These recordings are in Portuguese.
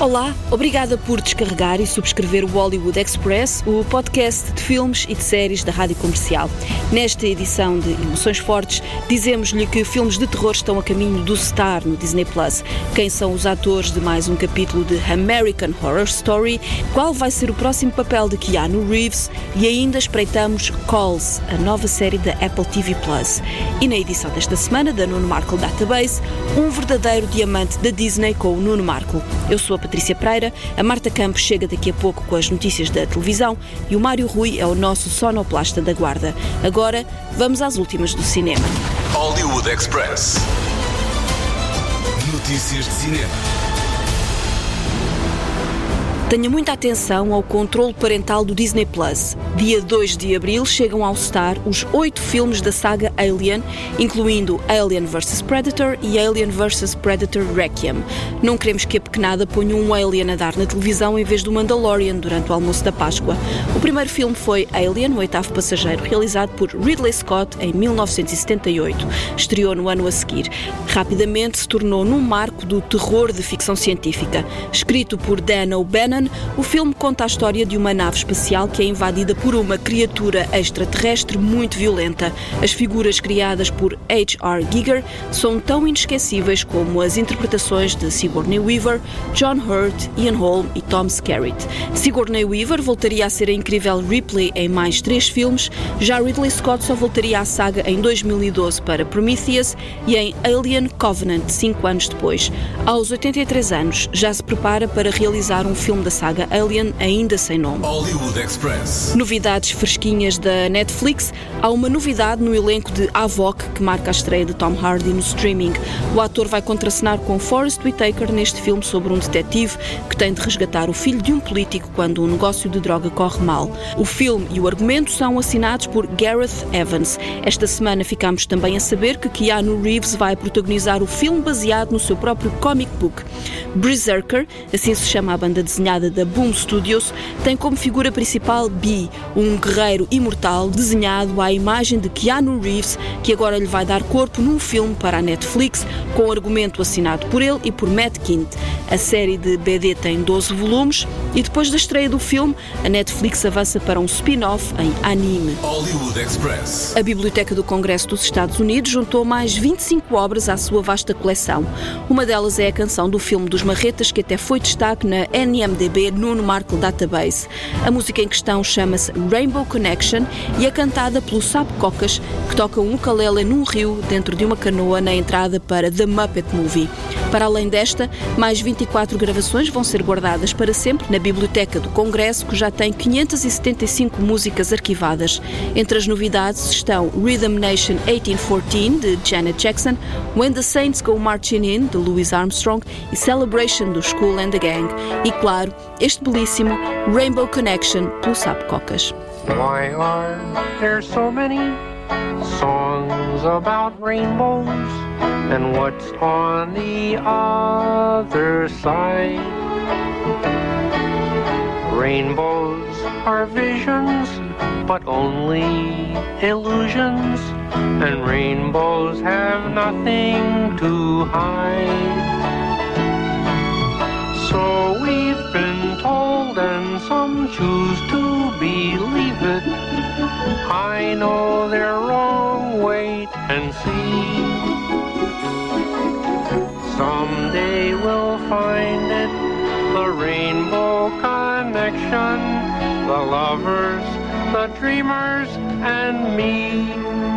Olá, obrigada por descarregar e subscrever o Hollywood Express, o podcast de filmes e de séries da Rádio Comercial. Nesta edição de Emoções Fortes, dizemos-lhe que filmes de terror estão a caminho do Star no Disney Plus. Quem são os atores de mais um capítulo de American Horror Story? Qual vai ser o próximo papel de Keanu Reeves? E ainda espreitamos Calls, a nova série da Apple TV Plus. E na edição desta semana da Nuno Markle Database, um verdadeiro diamante da Disney com o Nuno Markle. Eu sou a Patrícia Pereira, a Marta Campos chega daqui a pouco com as notícias da televisão e o Mário Rui é o nosso sonoplasta da guarda. Agora, vamos às últimas do cinema. Hollywood Express. Notícias de cinema. Tenha muita atenção ao controle parental do Disney Plus. Dia 2 de abril chegam ao Star os oito filmes da saga Alien, incluindo Alien vs Predator e Alien vs Predator Requiem. Não queremos que a pequenada ponha um Alien a dar na televisão em vez do Mandalorian durante o almoço da Páscoa. O primeiro filme foi Alien, o oitavo passageiro, realizado por Ridley Scott em 1978. Estreou no ano a seguir. Rapidamente se tornou num marco do terror de ficção científica. Escrito por Dan O'Bannon, o filme conta a história de uma nave espacial que é invadida por uma criatura extraterrestre muito violenta. As figuras criadas por H.R. Giger são tão inesquecíveis como as interpretações de Sigourney Weaver, John Hurt, Ian Holm Tom Skerritt. Sigourney Weaver voltaria a ser a incrível Ripley em mais três filmes, já Ridley Scott só voltaria à saga em 2012 para Prometheus e em Alien Covenant, cinco anos depois. Aos 83 anos, já se prepara para realizar um filme da da saga Alien, ainda sem nome. Hollywood Express. Novidades fresquinhas da Netflix. Há uma novidade no elenco de Avoc, que marca a estreia de Tom Hardy no streaming. O ator vai contracenar com Forrest Whitaker neste filme sobre um detetive que tem de resgatar o filho de um político quando um negócio de droga corre mal. O filme e o argumento são assinados por Gareth Evans. Esta semana ficamos também a saber que Keanu Reeves vai protagonizar o filme baseado no seu próprio comic book. Berserker, assim se chama a banda desenhada da Boom Studios, tem como figura principal Bee, um guerreiro imortal desenhado à imagem de Keanu Reeves, que agora lhe vai dar corpo num filme para a Netflix, com um argumento assinado por ele e por Matt Kint. A série de BD tem 12 volumes e depois da estreia do filme, a Netflix avança para um spin-off em anime. Hollywood Express. A Biblioteca do Congresso dos Estados Unidos juntou mais 25 obras à sua vasta coleção. Uma delas é a canção do filme dos Marretas, que até foi destaque na NMDB Nuno Marco Database. A música em questão chama-se Rainbow Connection e é cantada pelo Sapo Cocas, que toca um ukulele num rio dentro de uma canoa na entrada para The Muppet Movie. Para além desta, mais 24 gravações vão ser guardadas para sempre na Biblioteca do Congresso, que já tem 575 músicas arquivadas. Entre as novidades estão Rhythm Nation 1814, de Janet Jackson, When the Saints Go Marching In, de Louis Armstrong, e Celebration, do School and the Gang. E, claro, este belíssimo Rainbow Connection, pelo Sapo Cocas. Why are there so many songs about rainbows? And what's on the other side? Rainbows are visions, but only illusions. And rainbows have nothing to hide. So we've been told, and some choose to believe it. I know they're wrong, wait and see. Someday we'll find it, the rainbow connection, the lovers, the dreamers, and me.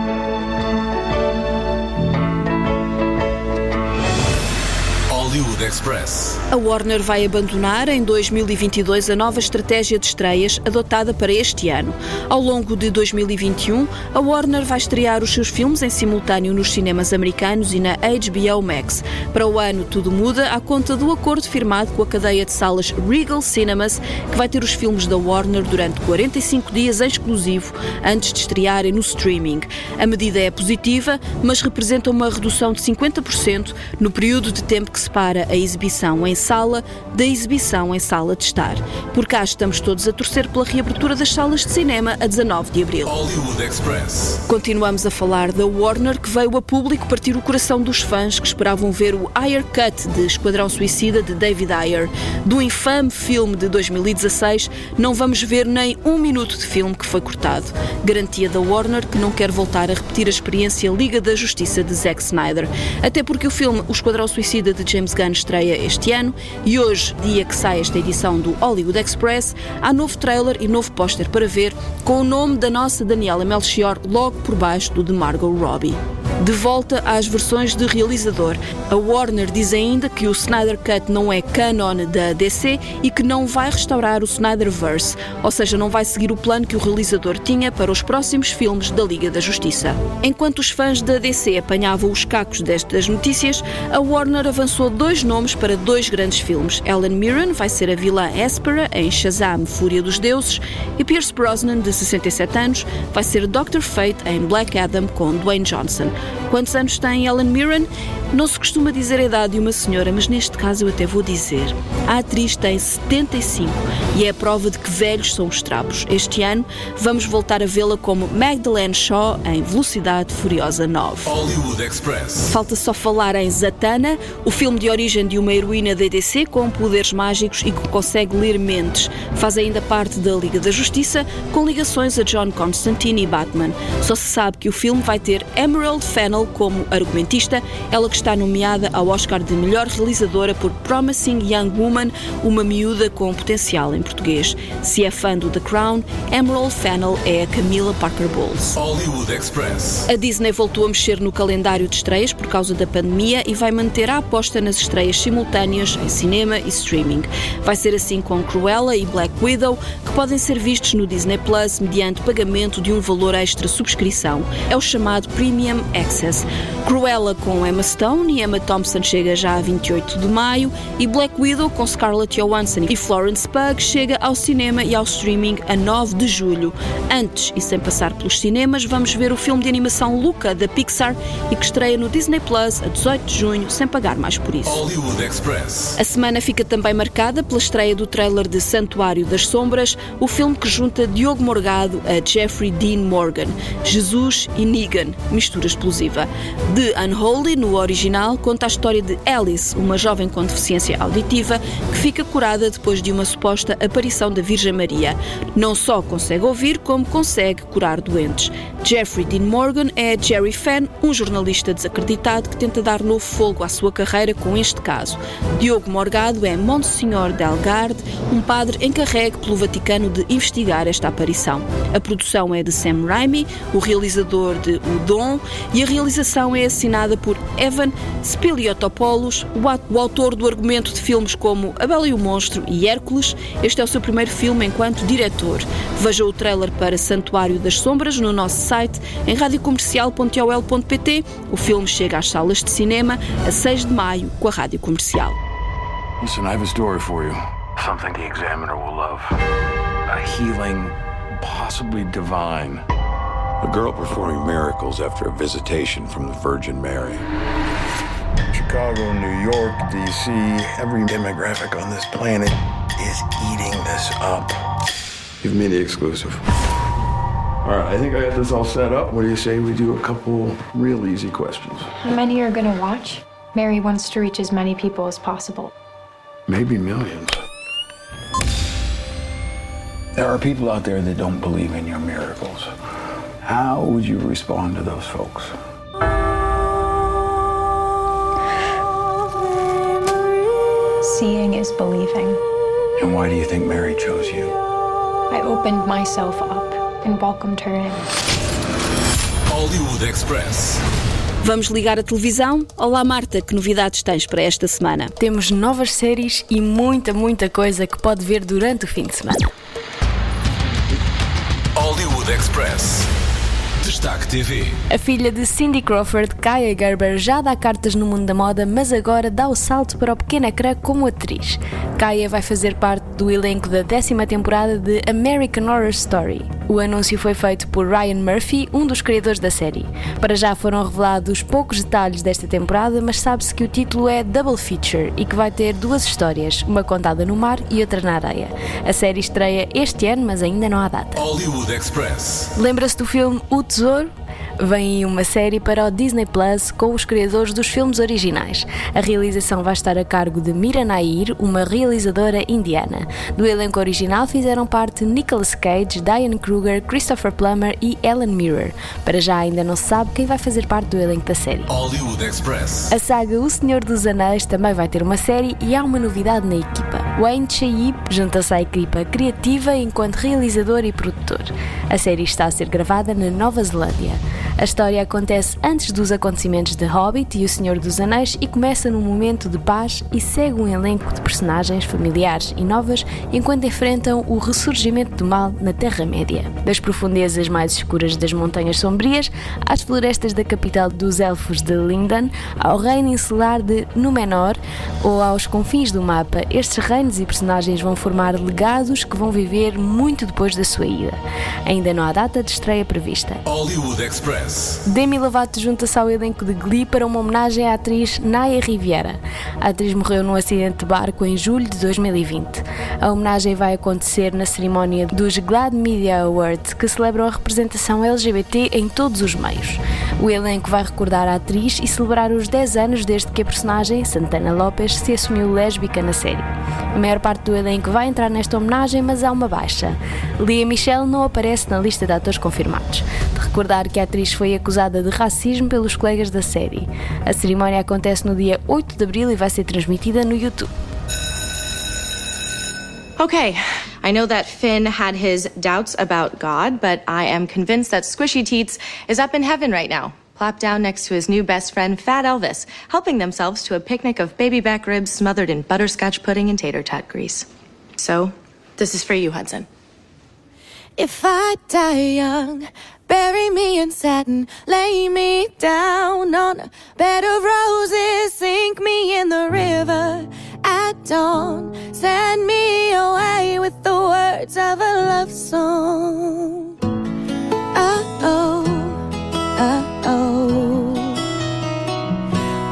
Express. A Warner vai abandonar em 2022 a nova estratégia de estreias adotada para este ano. Ao longo de 2021, a Warner vai estrear os seus filmes em simultâneo nos cinemas americanos e na HBO Max. Para o ano, tudo muda à conta do acordo firmado com a cadeia de salas Regal Cinemas, que vai ter os filmes da Warner durante 45 dias em exclusivo antes de estrearem no streaming. A medida é positiva, mas representa uma redução de 50% no período de tempo que separa a exibição em sala da exibição em sala de estar. Por cá estamos todos a torcer pela reabertura das salas de cinema a 19 de abril. Continuamos a falar da Warner, que veio a público partir o coração dos fãs que esperavam ver o Ayer Cut de Esquadrão Suicida de David Ayer. Do infame filme de 2016, não vamos ver nem um minuto de filme que foi cortado. Garantia da Warner que não quer voltar a repetir a experiência Liga da Justiça de Zack Snyder. Até porque o filme O Esquadrão Suicida de James Gunn estreia este ano e hoje, dia que sai esta edição do Hollywood Express, há novo trailer e novo póster para ver com o nome da nossa Daniela Melchior logo por baixo do de Margot Robbie. De volta às versões de realizador, a Warner diz ainda que o Snyder Cut não é canon da DC e que não vai restaurar o Snyderverse, ou seja, não vai seguir o plano que o realizador tinha para os próximos filmes da Liga da Justiça. Enquanto os fãs da DC apanhavam os cacos destas notícias, a Warner avançou dois nomes para dois grandes filmes. Ellen Mirren vai ser a vilã Espera em Shazam Fúria dos Deuses e Pierce Brosnan, de 67 anos, vai ser Dr. Fate em Black Adam com Dwayne Johnson. Quantos anos tem Ellen Mirren? Não se costuma dizer a idade de uma senhora, mas neste caso eu até vou dizer. A atriz tem 75 e é a prova de que velhos são os trapos. Este ano vamos voltar a vê-la como Magdalene Shaw em Velocidade Furiosa 9. Hollywood Express. Falta só falar em Zatanna, o filme de origem de uma heroína da DC com poderes mágicos e que consegue ler mentes. Faz ainda parte da Liga da Justiça, com ligações a John Constantine e Batman. Só se sabe que o filme vai ter Emerald Fennell como argumentista, ela que está nomeada ao Oscar de melhor realizadora por Promising Young Woman, uma miúda com potencial em português. Se é fã do The Crown, Emerald Fennell é a Camila Parker Bowles. A Disney voltou a mexer no calendário de estreias por causa da pandemia e vai manter a aposta nas estreias simultâneas em cinema e streaming. Vai ser assim com Cruella e Black Widow, que podem ser vistos no Disney Plus mediante pagamento de um valor extra subscrição. É o chamado Premium Access. Cruella com Emma Stone e Emma Thompson chega já a 28 de maio e Black Widow com Scarlett Johansson e Florence Pugh chega ao cinema e ao streaming a 9 de julho. Antes e sem passar pelos cinemas, vamos ver o filme de animação Luca da Pixar e que estreia no Disney Plus a 18 de junho sem pagar mais por isso. A semana fica também marcada pela estreia do trailer de Santuário das Sombras, o filme que junta Diogo Morgado a Jeffrey Dean Morgan, Jesus e Negan, mistura explosiva. The Unholy, no original, conta a história de Alice, uma jovem com deficiência auditiva que fica curada depois de uma suposta aparição da Virgem Maria. Não só consegue ouvir, como consegue curar doentes. Jeffrey Dean Morgan é Jerry Fenn, um jornalista desacreditado que tenta dar novo fogo à sua carreira com este caso. Diogo Morgado é Monsignor Delgarde, um padre encarregue pelo Vaticano de investigar esta aparição. A produção é de Sam Raimi, o realizador de O Dom, e a realização é assinada por Evan Spiliotopoulos, o autor do argumento de filmes como A Bela e o Monstro e Hércules. Este é o seu primeiro filme enquanto diretor. Veja o trailer para Santuário das Sombras no nosso site em radiocomercial.ol.pt. O filme chega às salas de cinema a 6 de maio com a Rádio Comercial. Listen, I have a story for you. Something the examiner will love. A healing, possibly divine. A girl performing miracles after a visitation from the Virgin Mary. Chicago, New York, D.C., every demographic on this planet is eating this up. Give me the exclusive. All right, I think I got this all set up. What do you say we do a couple real easy questions? How many are going to watch? Mary wants to reach as many people as possible. Maybe millions. There are people out there that don't believe in your miracles. How would you respond to those folks? Seeing is believing. And why do you think Mary chose you? I opened myself up and welcomed her in. Hollywood Express. Vamos ligar a televisão? Olá Marta, que novidades tens para esta semana? Temos novas séries e muita, muita coisa que pode ver durante o fim de semana. Hollywood Express. Destaque TV. A filha de Cindy Crawford, Kaya Gerber, já dá cartas no mundo da moda, mas agora dá o salto para o pequeno ecrã como atriz. Kaya vai fazer parte do elenco da décima temporada de American Horror Story. O anúncio foi feito por Ryan Murphy, um dos criadores da série. Para já foram revelados poucos detalhes desta temporada, mas sabe-se que o título é Double Feature e que vai ter duas histórias, uma contada no mar e outra na areia. A série estreia este ano, mas ainda não há data. Hollywood Express. Lembra-se do filme O Tesouro? Vem uma série para o Disney Plus com os criadores dos filmes originais. A realização vai estar a cargo de Mira Nair, uma realizadora indiana. Do elenco original fizeram parte Nicolas Cage, Diane Kruger, Christopher Plummer e Ellen Mirror. Para já ainda não se sabe quem vai fazer parte do elenco da série. Hollywood Express. A saga O Senhor dos Anéis também vai ter uma série e há uma novidade na equipa. Wayne Chayip junta-se à equipa criativa enquanto realizador e produtor. A série está a ser gravada na Nova Zelândia. A história acontece antes dos acontecimentos de Hobbit e O Senhor dos Anéis e começa num momento de paz e segue um elenco de personagens familiares e novas enquanto enfrentam o ressurgimento do mal na Terra-média. Das profundezas mais escuras das Montanhas Sombrias às florestas da capital dos Elfos de Lindon, ao reino insular de Númenor ou aos confins do mapa, estes reinos e personagens vão formar legados que vão viver muito depois da sua ida. Ainda não há data de estreia prevista. Hollywood Express. Demi Lovato junta-se ao elenco de Glee para uma homenagem à atriz Naya Riviera. A atriz morreu num acidente de barco em julho de 2020. A homenagem vai acontecer na cerimónia dos Glad Media Awards, que celebram a representação LGBT em todos os meios. O elenco vai recordar a atriz e celebrar os 10 anos desde que a personagem, Santana Lopes, se assumiu lésbica na série. A maior parte do elenco vai entrar nesta homenagem, mas há uma baixa. Lia Michelle não aparece na lista de atores confirmados. De recordar que a atriz foi acusada de racismo pelos colegas da série. A cerimónia acontece no dia 8 de abril e vai ser transmitida no YouTube. Okay, I know that Finn had his doubts about God, but I am convinced that Squishy Teats is up in heaven right now, plopped down next to his new best friend, Fat Elvis, helping themselves to a picnic of baby back ribs smothered in butterscotch pudding and tater tot grease. So, this is for you, Hudson. If I die young, bury me in satin, lay me down on a bed of roses, sink me in the river at dawn, send me away with the words of a love song. Oh, oh, oh, oh.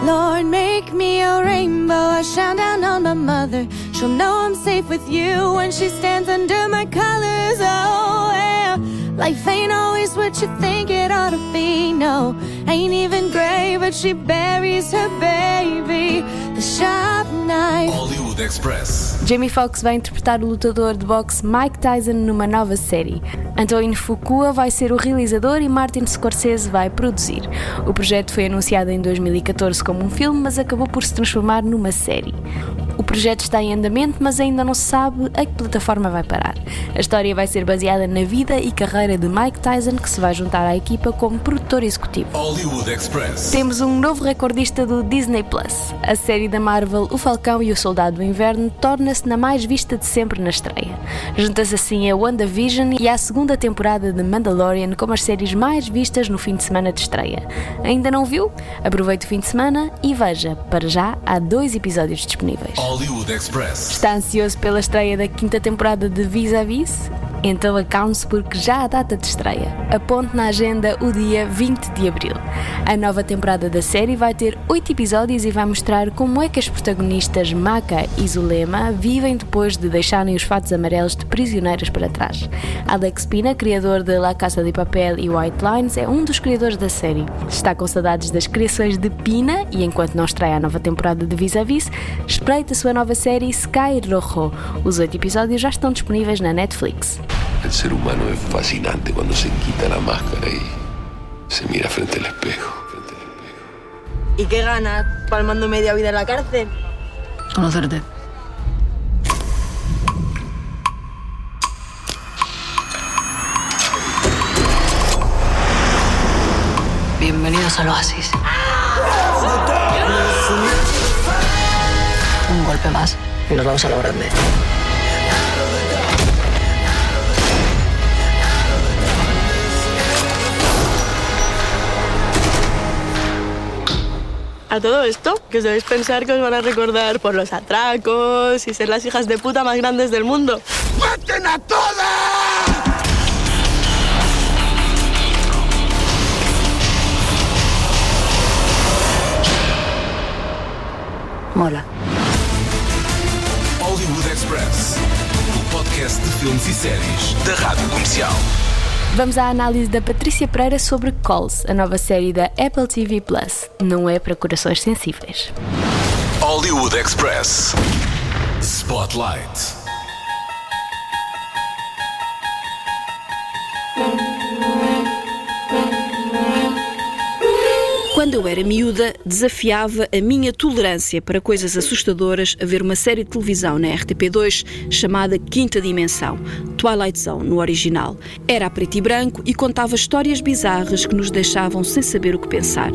Lord, make me a rainbow. I shine down on my mother. She'll know I'm safe with you when she stands under my colors. Oh. Life ain't always what you think it ought to be. No, ain't even gray, but she buries her baby. Hollywood Express. Jamie Foxx vai interpretar o lutador de boxe Mike Tyson numa nova série. Antoine Fuqua vai ser o realizador e Martin Scorsese vai produzir. O projeto foi anunciado em 2014 como um filme, mas acabou por se transformar numa série. O projeto está em andamento, mas ainda não se sabe a que plataforma vai parar. A história vai ser baseada na vida e carreira de Mike Tyson, que se vai juntar à equipa como produtor executivo. Hollywood Express. Temos um novo recordista do Disney Plus. A série da Marvel, O Falcão e o Soldado do Inverno, torna-se na mais vista de sempre na estreia. Junta-se assim a WandaVision e a segunda temporada de Mandalorian como as séries mais vistas no fim de semana de estreia. Ainda não viu? Aproveite o fim de semana e veja. Para já, há dois episódios disponíveis. Hollywood Express. Está ansioso pela estreia da quinta temporada de Vis a Vis? Então acalme-se porque já há data de estreia. Aponte na agenda o dia 20 de abril. A nova temporada da série vai ter 8 episódios e vai mostrar como é que as protagonistas Maka e Zulema vivem depois de deixarem os fatos amarelos de prisioneiras para trás. Alex Pina, criador de La Casa de Papel e White Lines, é um dos criadores da série. Está com saudades das criações de Pina e enquanto não estreia a nova temporada de Vis a Vis, espreita a sua nova série Sky Rojo. Os 8 episódios já estão disponíveis na Netflix. El ser humano es fascinante cuando se quita la máscara y se mira frente al espejo. Frente al espejo. ¿Y qué ganas palmando media vida en la cárcel? Conocerte. Bienvenidos al oasis. Un golpe más y nos vamos a lo grande. A todo esto, que os debéis pensar que os van a recordar por los atracos y ser las hijas de puta más grandes del mundo. ¡Maten a todas! Mola. Hollywood Express. O podcast de filmes e séries da Rádio Comercial. Vamos à análise da Patrícia Pereira sobre Calls, a nova série da Apple TV Plus. Não é para corações sensíveis. Hollywood Express. Spotlight. Quando eu era miúda, desafiava a minha tolerância para coisas assustadoras a ver uma série de televisão na RTP2 chamada Quinta Dimensão, Twilight Zone no original. Era a preto e branco e contava histórias bizarras que nos deixavam sem saber o que pensar.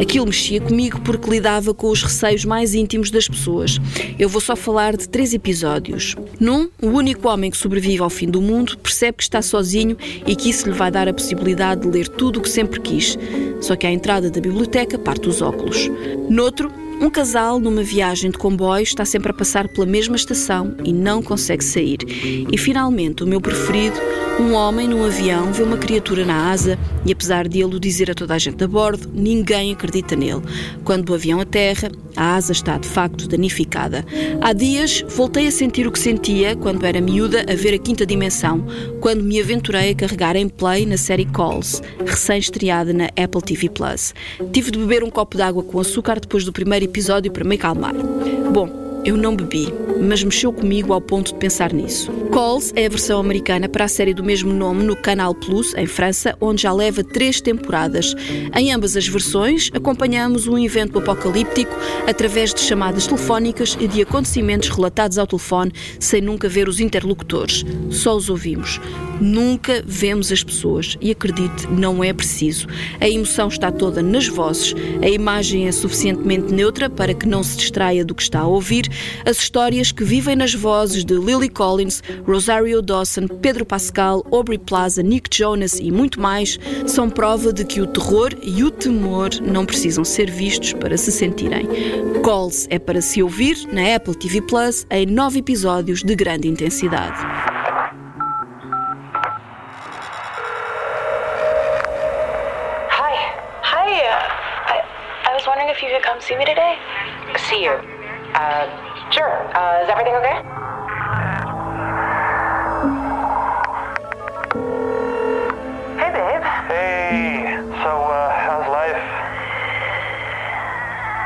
Aquilo mexia comigo porque lidava com os receios mais íntimos das pessoas. Eu vou só falar de três episódios. Num, o único homem que sobrevive ao fim do mundo percebe que está sozinho e que isso lhe vai dar a possibilidade de ler tudo o que sempre quis. Só que à entrada da biblioteca parte os óculos. Noutro, um casal numa viagem de comboio está sempre a passar pela mesma estação e não consegue sair. E finalmente, o meu preferido, um homem num avião vê uma criatura na asa e apesar de ele o dizer a toda a gente a bordo, ninguém acredita nele. Quando o avião aterra, a asa está de facto danificada. Há dias voltei a sentir o que sentia quando era miúda a ver a quinta dimensão, quando me aventurei a carregar em play na série Calls, recém-estreada na Apple TV Plus. Tive de beber um copo de água com açúcar depois do primeiro episódio para me acalmar. Bom, eu não bebi, mas mexeu comigo ao ponto de pensar nisso. Calls é a versão americana para a série do mesmo nome no Canal Plus, em França, onde já leva três temporadas. Em ambas as versões, acompanhamos um evento apocalíptico através de chamadas telefónicas e de acontecimentos relatados ao telefone sem nunca ver os interlocutores. Só os ouvimos. Nunca vemos as pessoas e acredite, não é preciso. A emoção está toda nas vozes, a imagem é suficientemente neutra para que não se distraia do que está a ouvir. As histórias que vivem nas vozes de Lily Collins, Rosario Dawson, Pedro Pascal, Aubrey Plaza, Nick Jonas e muito mais são prova de que o terror e o temor não precisam ser vistos para se sentirem. Calls é para se ouvir na Apple TV Plus em nove episódios de grande intensidade. Hi. Hi. Uh, I, I was wondering if you could come see me today. See you. Uh, sure. Uh, is everything okay? Hey, babe. Hey. So, uh, how's life?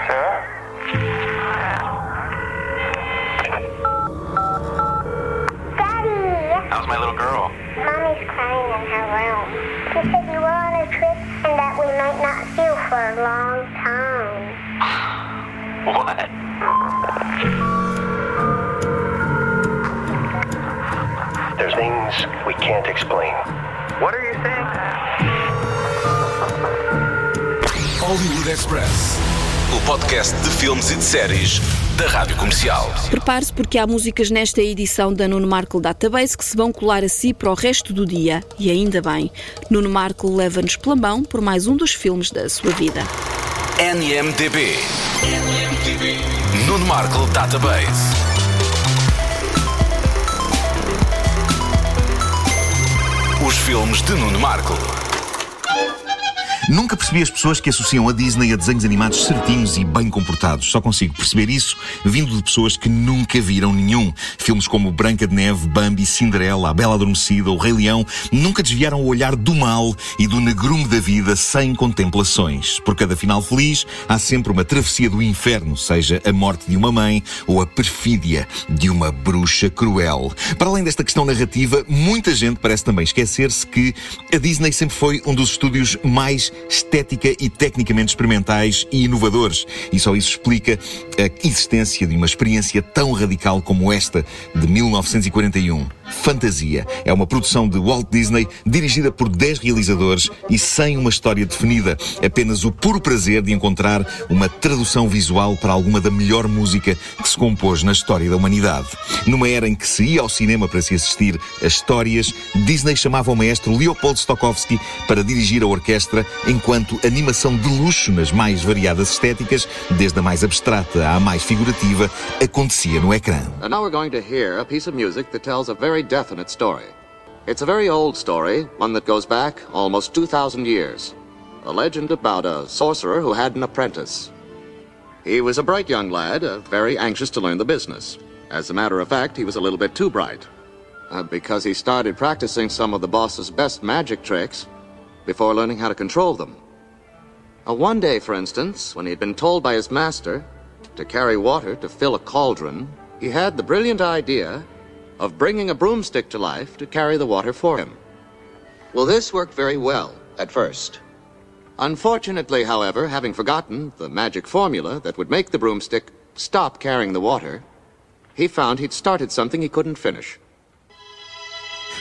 Sarah? Daddy! How's my little girl? Mommy's crying in her room. She said you were on a trip and that we might not see you for a long time. What? There's things we can't explain. What are you saying? Hollywood Express. O podcast de filmes e de séries da Rádio Comercial. Prepare-se porque há músicas nesta edição da Nuno Markle Database que se vão colar a si para o resto do dia. E ainda bem. Nuno Markle leva-nos pela mão por mais um dos filmes da sua vida. NMDB. Nuno Markle Database. Os filmes de Nuno Markle. Nunca percebi as pessoas que associam a Disney a desenhos animados certinhos e bem comportados. Só consigo perceber isso vindo de pessoas que nunca viram nenhum. Filmes como Branca de Neve, Bambi, Cinderela, A Bela Adormecida, O Rei Leão nunca desviaram o olhar do mal e do negrume da vida sem contemplações. Por cada final feliz, há sempre uma travessia do inferno, seja a morte de uma mãe ou a perfídia de uma bruxa cruel. Para além desta questão narrativa, muita gente parece também esquecer-se que a Disney sempre foi um dos estúdios mais estética e tecnicamente experimentais e inovadores. E só isso explica a existência de uma experiência tão radical como esta de 1941. Fantasia. É uma produção de Walt Disney dirigida por 10 realizadores e sem uma história definida. Apenas o puro prazer de encontrar uma tradução visual para alguma da melhor música que se compôs na história da humanidade. Numa era em que se ia ao cinema para se assistir a histórias, Disney chamava o maestro Leopold Stokowski para dirigir a orquestra enquanto animação de luxo nas mais variadas estéticas, desde a mais abstrata à mais figurativa, acontecia no ecrã. And now we're going to hear a piece of music that tells a very definite story. It's a very old story, one that goes back almost 2,000 years. A legend about a sorcerer who had an apprentice. He was a bright young lad, uh, very anxious to learn the business. As a matter of fact, he was a little bit too bright. Uh, because he started practicing some of the boss's best magic tricks before learning how to control them. Uh, one day, for instance, when he had been told by his master to carry water to fill a cauldron, he had the brilliant idea of bringing a broomstick to life to carry the water for him. Well, this worked very well at first. Unfortunately, however, having forgotten the magic formula that would make the broomstick stop carrying the water, he found he'd started something he couldn't finish.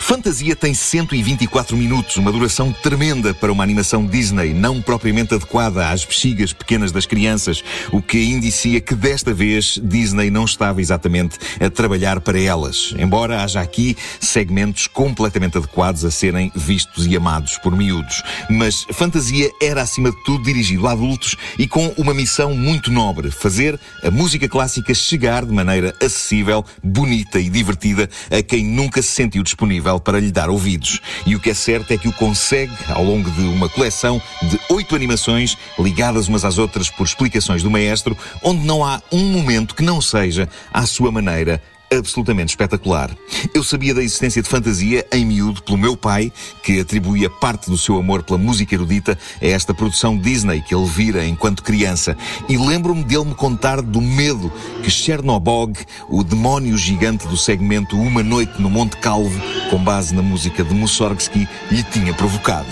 Fantasia tem 124 minutos, uma duração tremenda para uma animação Disney, não propriamente adequada às bexigas pequenas das crianças, o que indicia que desta vez Disney não estava exatamente a trabalhar para elas, embora haja aqui segmentos completamente adequados a serem vistos e amados por miúdos. Mas Fantasia era acima de tudo dirigido a adultos e com uma missão muito nobre, fazer a música clássica chegar de maneira acessível, bonita e divertida a quem nunca se sentiu disponível para lhe dar ouvidos. E o que é certo é que o consegue ao longo de uma coleção de oito animações ligadas umas às outras por explicações do maestro, onde não há um momento que não seja, à sua maneira, absolutamente espetacular. Eu sabia da existência de fantasia em miúdo pelo meu pai, que atribuía parte do seu amor pela música erudita a esta produção Disney que ele vira enquanto criança. E lembro-me dele me contar do medo que Chernobog, o demónio gigante do segmento Uma Noite no Monte Calvo, com base na música de Mussorgsky, lhe tinha provocado.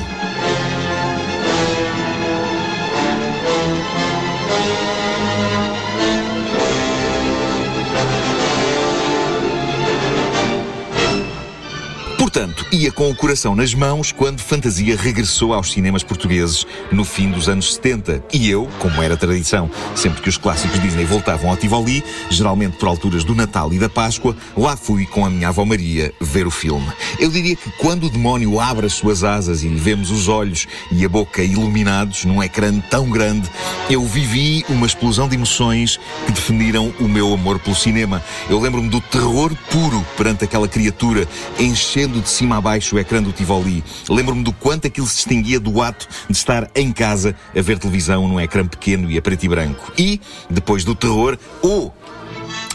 Portanto, ia com o coração nas mãos quando Fantasia regressou aos cinemas portugueses no fim dos anos 70. E eu, como era tradição, sempre que os clássicos Disney voltavam ao Tivoli, geralmente por alturas do Natal e da Páscoa, lá fui com a minha avó Maria ver o filme. Eu diria que quando o demónio abre as suas asas e lhe vemos os olhos e a boca iluminados num ecrã tão grande, eu vivi uma explosão de emoções que definiram o meu amor pelo cinema. Eu lembro-me do terror puro perante aquela criatura, enchendo de cima a baixo o ecrã do Tivoli. Lembro-me do quanto aquilo se distinguia do ato de estar em casa a ver televisão num ecrã pequeno e a preto e branco. E, depois do terror, ou,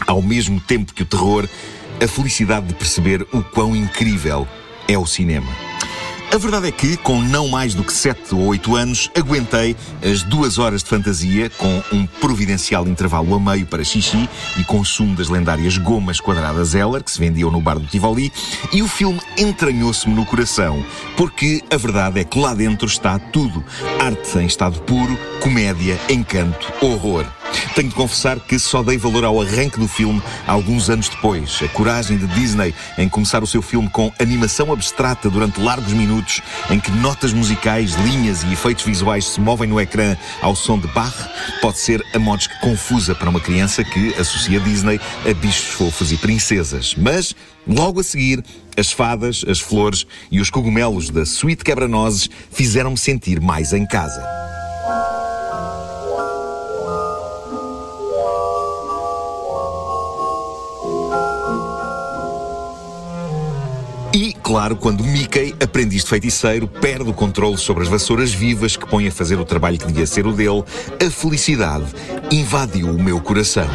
ao mesmo tempo que o terror, a felicidade de perceber o quão incrível é o cinema. A verdade é que, com não mais do que 7 ou 8 anos, aguentei as duas horas de fantasia com um providencial intervalo a meio para xixi e consumo das lendárias gomas quadradas Eller que se vendiam no bar do Tivoli e o filme entranhou-se-me no coração, porque a verdade é que lá dentro está tudo. Arte em estado puro, comédia, encanto, horror. Tenho de confessar que só dei valor ao arranque do filme alguns anos depois. A coragem de Disney em começar o seu filme com animação abstrata durante largos minutos, em que notas musicais, linhas e efeitos visuais se movem no ecrã ao som de Bach, pode ser a modos que confusa para uma criança que associa Disney a bichos fofos e princesas. Mas, logo a seguir, as fadas, as flores e os cogumelos da suíte quebra-nozes fizeram-me sentir mais em casa. Claro, quando Mickey, aprendiz de feiticeiro, perde o controle sobre as vassouras vivas que põe a fazer o trabalho que devia ser o dele, a felicidade invadiu o meu coração.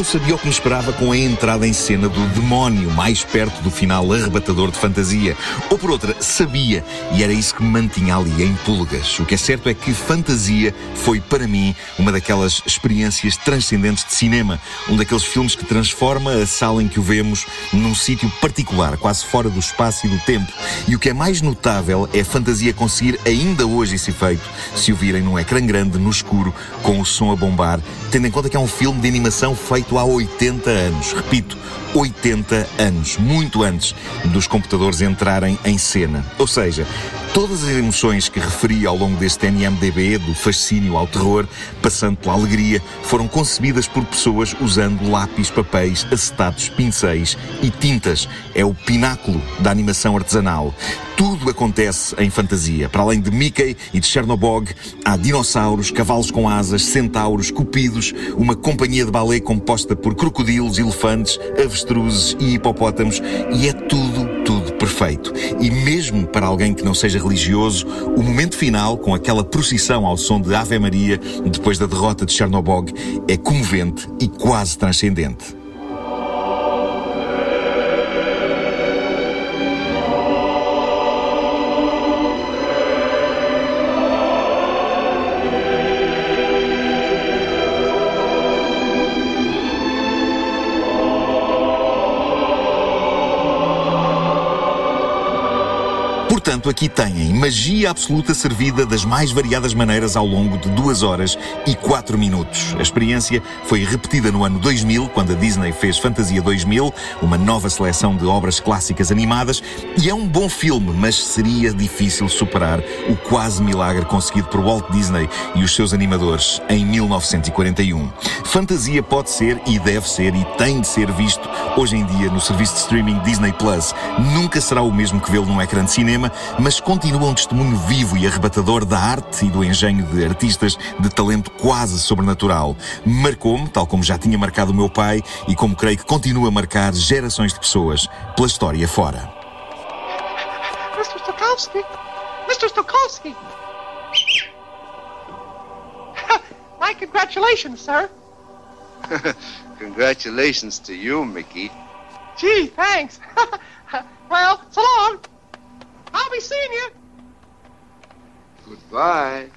Eu sabia o que me esperava com a entrada em cena do demónio, mais perto do final arrebatador de fantasia. Ou por outra, sabia, e era isso que me mantinha ali em pulgas. O que é certo é que fantasia foi, para mim, uma daquelas experiências transcendentes de cinema. Um daqueles filmes que transforma a sala em que o vemos num sítio particular, quase fora do espaço e do tempo. E o que é mais notável é a fantasia conseguir ainda hoje esse efeito, se o virem num ecrã grande, no escuro, com o som a bombar, tendo em conta que é um filme de animação feito há 80 anos. Repito, 80 anos, muito antes dos computadores entrarem em cena. Ou seja, todas as emoções que referi ao longo deste NMDB, do fascínio ao terror, passando pela alegria, foram concebidas por pessoas usando lápis, papéis, acetatos, pincéis e tintas. É o pináculo da animação artesanal. Tudo acontece em fantasia. Para além de Mickey e de Chernobog, há dinossauros, cavalos com asas, centauros, cupidos, uma companhia de balé composta por crocodilos, elefantes, avestruzes e hipopótamos, e é tudo, E mesmo para alguém que não seja religioso, o momento final, com aquela procissão ao som de Ave Maria, depois da derrota de Chernobog, é comovente e quase transcendente. Portanto, aqui têm magia absoluta servida das mais variadas maneiras ao longo de duas horas e quatro minutos. A experiência foi repetida no ano 2000, quando a Disney fez Fantasia 2000, uma nova seleção de obras clássicas animadas, e é um bom filme, mas seria difícil superar o quase milagre conseguido por Walt Disney e os seus animadores em 1941. Fantasia pode ser e deve ser e tem de ser visto hoje em dia no serviço de streaming Disney Plus. Nunca será o mesmo que vê-lo num ecrã de cinema, mas continua um testemunho vivo e arrebatador da arte e do engenho de artistas de talento quase sobrenatural. Marcou-me, tal como já tinha marcado o meu pai, e como creio que continua a marcar gerações de pessoas pela história fora. Mr. Stokowski! Mr. Stokowski! My congratulations, sir. Congratulations to you, Mickey. Gee, thanks. well, so long. I'll be seeing you. Goodbye.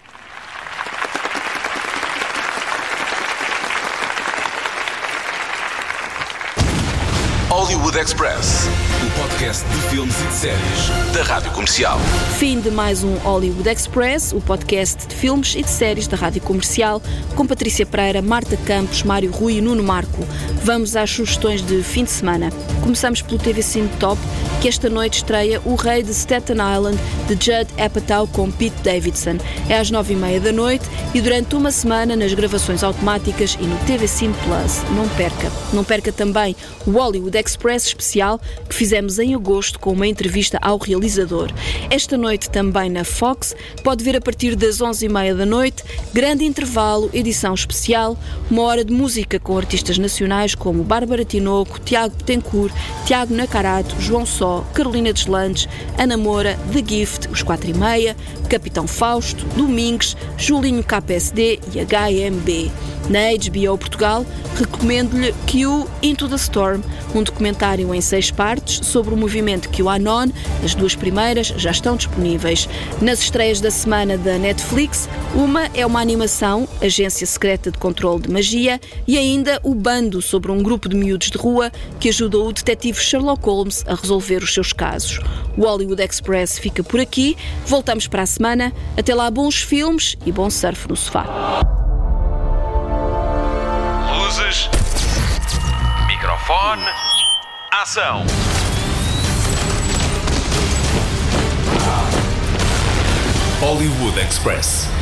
Hollywood Express, o podcast de filmes e de séries da Rádio Comercial. Fim de mais um Hollywood Express, o podcast de filmes e de séries da Rádio Comercial, com Patrícia Pereira, Marta Campos, Mário Rui e Nuno Marco. Vamos às sugestões de fim de semana. Começamos pelo TV Cine Top, que esta noite estreia O Rei de Staten Island, de Judd Apatow com Pete Davidson. É às nove e meia da noite e durante uma semana nas gravações automáticas e no TV Cine Plus. Não perca. Não perca também o Hollywood Express especial que fizemos em agosto com uma entrevista ao realizador. Esta noite também na Fox, pode ver a partir das onze e meia da noite, grande intervalo, edição especial, uma hora de música com artistas nacionais como Bárbara Tinoco, Tiago Betancourt, Tiago Nacarato, João Só, Carolina Deslandes, Ana Moura, The Gift, Os Quatro e Meia, Capitão Fausto, Domingues, Julinho KPSD e HMB. Na HBO Portugal, recomendo-lhe Q Into the Storm, um documentário em seis partes sobre o movimento QAnon. As duas primeiras já estão disponíveis. Nas estreias da semana da Netflix, uma é uma animação, Agência Secreta de Controle de Magia, e ainda O Bando, sobre um grupo de miúdos de rua que ajudou o detetive Sherlock Holmes a resolver os seus casos. O Hollywood Express fica por aqui. Voltamos para a semana. Até lá, bons filmes e bom surf no sofá. Luzes. Microfone. Ação. Hollywood Express.